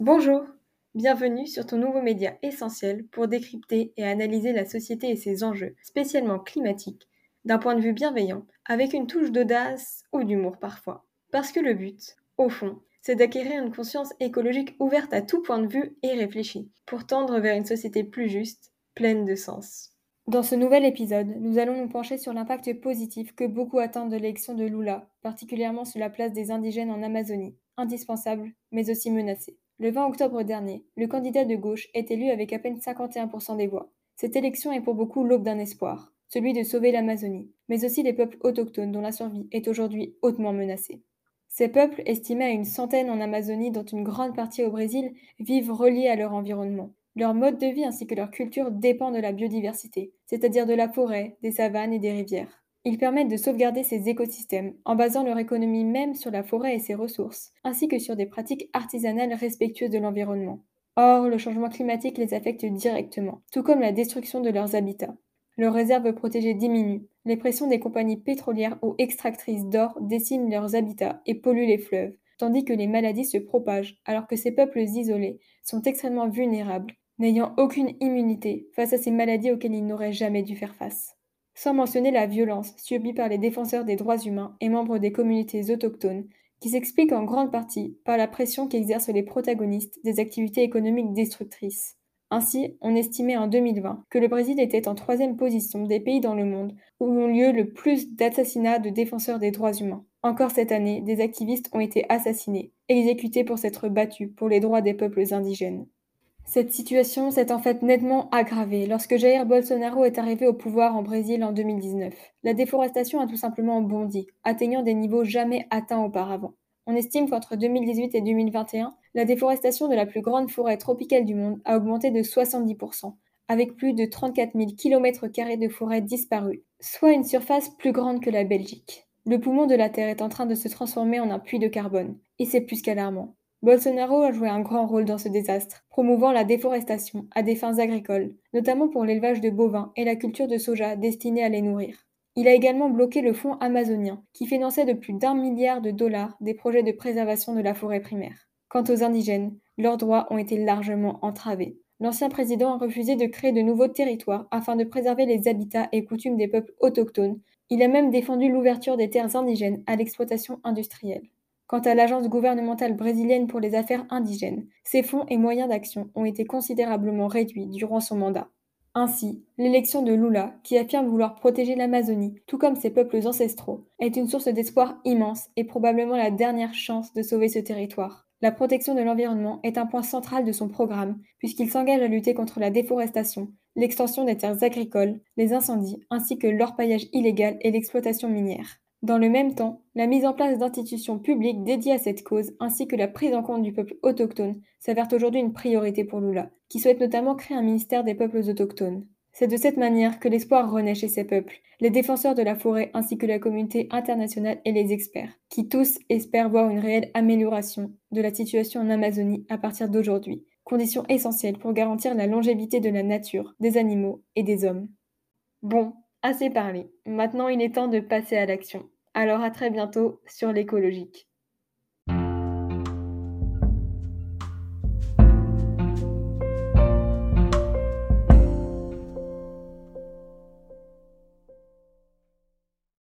Bonjour, bienvenue sur ton nouveau média essentiel pour décrypter et analyser la société et ses enjeux, spécialement climatiques, d'un point de vue bienveillant, avec une touche d'audace ou d'humour parfois. Parce que le but, au fond, c'est d'acquérir une conscience écologique ouverte à tout point de vue et réfléchie, pour tendre vers une société plus juste, pleine de sens. Dans ce nouvel épisode, nous allons nous pencher sur l'impact positif que beaucoup attendent de l'élection de Lula, particulièrement sur la place des indigènes en Amazonie, indispensable mais aussi menacée. Le 20 octobre dernier, le candidat de gauche est élu avec à peine 51% des voix. Cette élection est pour beaucoup l'aube d'un espoir, celui de sauver l'Amazonie, mais aussi les peuples autochtones dont la survie est aujourd'hui hautement menacée. Ces peuples, estimés à une centaine en Amazonie, dont une grande partie au Brésil, vivent reliés à leur environnement. Leur mode de vie ainsi que leur culture dépend de la biodiversité, c'est-à-dire de la forêt, des savanes et des rivières. Ils permettent de sauvegarder ces écosystèmes en basant leur économie même sur la forêt et ses ressources, ainsi que sur des pratiques artisanales respectueuses de l'environnement. Or, le changement climatique les affecte directement, tout comme la destruction de leurs habitats. Leurs réserves protégées diminuent, les pressions des compagnies pétrolières ou extractrices d'or dessinent leurs habitats et polluent les fleuves, tandis que les maladies se propagent alors que ces peuples isolés sont extrêmement vulnérables, n'ayant aucune immunité face à ces maladies auxquelles ils n'auraient jamais dû faire face sans mentionner la violence subie par les défenseurs des droits humains et membres des communautés autochtones, qui s'explique en grande partie par la pression qu'exercent les protagonistes des activités économiques destructrices. Ainsi, on estimait en 2020 que le Brésil était en troisième position des pays dans le monde où ont lieu le plus d'assassinats de défenseurs des droits humains. Encore cette année, des activistes ont été assassinés, exécutés pour s'être battus pour les droits des peuples indigènes. Cette situation s'est en fait nettement aggravée lorsque Jair Bolsonaro est arrivé au pouvoir en Brésil en 2019. La déforestation a tout simplement bondi, atteignant des niveaux jamais atteints auparavant. On estime qu'entre 2018 et 2021, la déforestation de la plus grande forêt tropicale du monde a augmenté de 70%, avec plus de 34 000 km de forêt disparue, soit une surface plus grande que la Belgique. Le poumon de la Terre est en train de se transformer en un puits de carbone, et c'est plus qu'alarmant. Bolsonaro a joué un grand rôle dans ce désastre, promouvant la déforestation à des fins agricoles, notamment pour l'élevage de bovins et la culture de soja destinée à les nourrir. Il a également bloqué le fonds amazonien, qui finançait de plus d'un milliard de dollars des projets de préservation de la forêt primaire. Quant aux indigènes, leurs droits ont été largement entravés. L'ancien président a refusé de créer de nouveaux territoires afin de préserver les habitats et coutumes des peuples autochtones. Il a même défendu l'ouverture des terres indigènes à l'exploitation industrielle. Quant à l'Agence gouvernementale brésilienne pour les affaires indigènes, ses fonds et moyens d'action ont été considérablement réduits durant son mandat. Ainsi, l'élection de Lula, qui affirme vouloir protéger l'Amazonie, tout comme ses peuples ancestraux, est une source d'espoir immense et probablement la dernière chance de sauver ce territoire. La protection de l'environnement est un point central de son programme, puisqu'il s'engage à lutter contre la déforestation, l'extension des terres agricoles, les incendies, ainsi que l'orpaillage illégal et l'exploitation minière. Dans le même temps, la mise en place d'institutions publiques dédiées à cette cause ainsi que la prise en compte du peuple autochtone s'avère aujourd'hui une priorité pour Lula, qui souhaite notamment créer un ministère des peuples autochtones. C'est de cette manière que l'espoir renaît chez ces peuples, les défenseurs de la forêt ainsi que la communauté internationale et les experts, qui tous espèrent voir une réelle amélioration de la situation en Amazonie à partir d'aujourd'hui, condition essentielle pour garantir la longévité de la nature, des animaux et des hommes. Bon, Assez parlé. Maintenant, il est temps de passer à l'action. Alors à très bientôt sur l'écologique.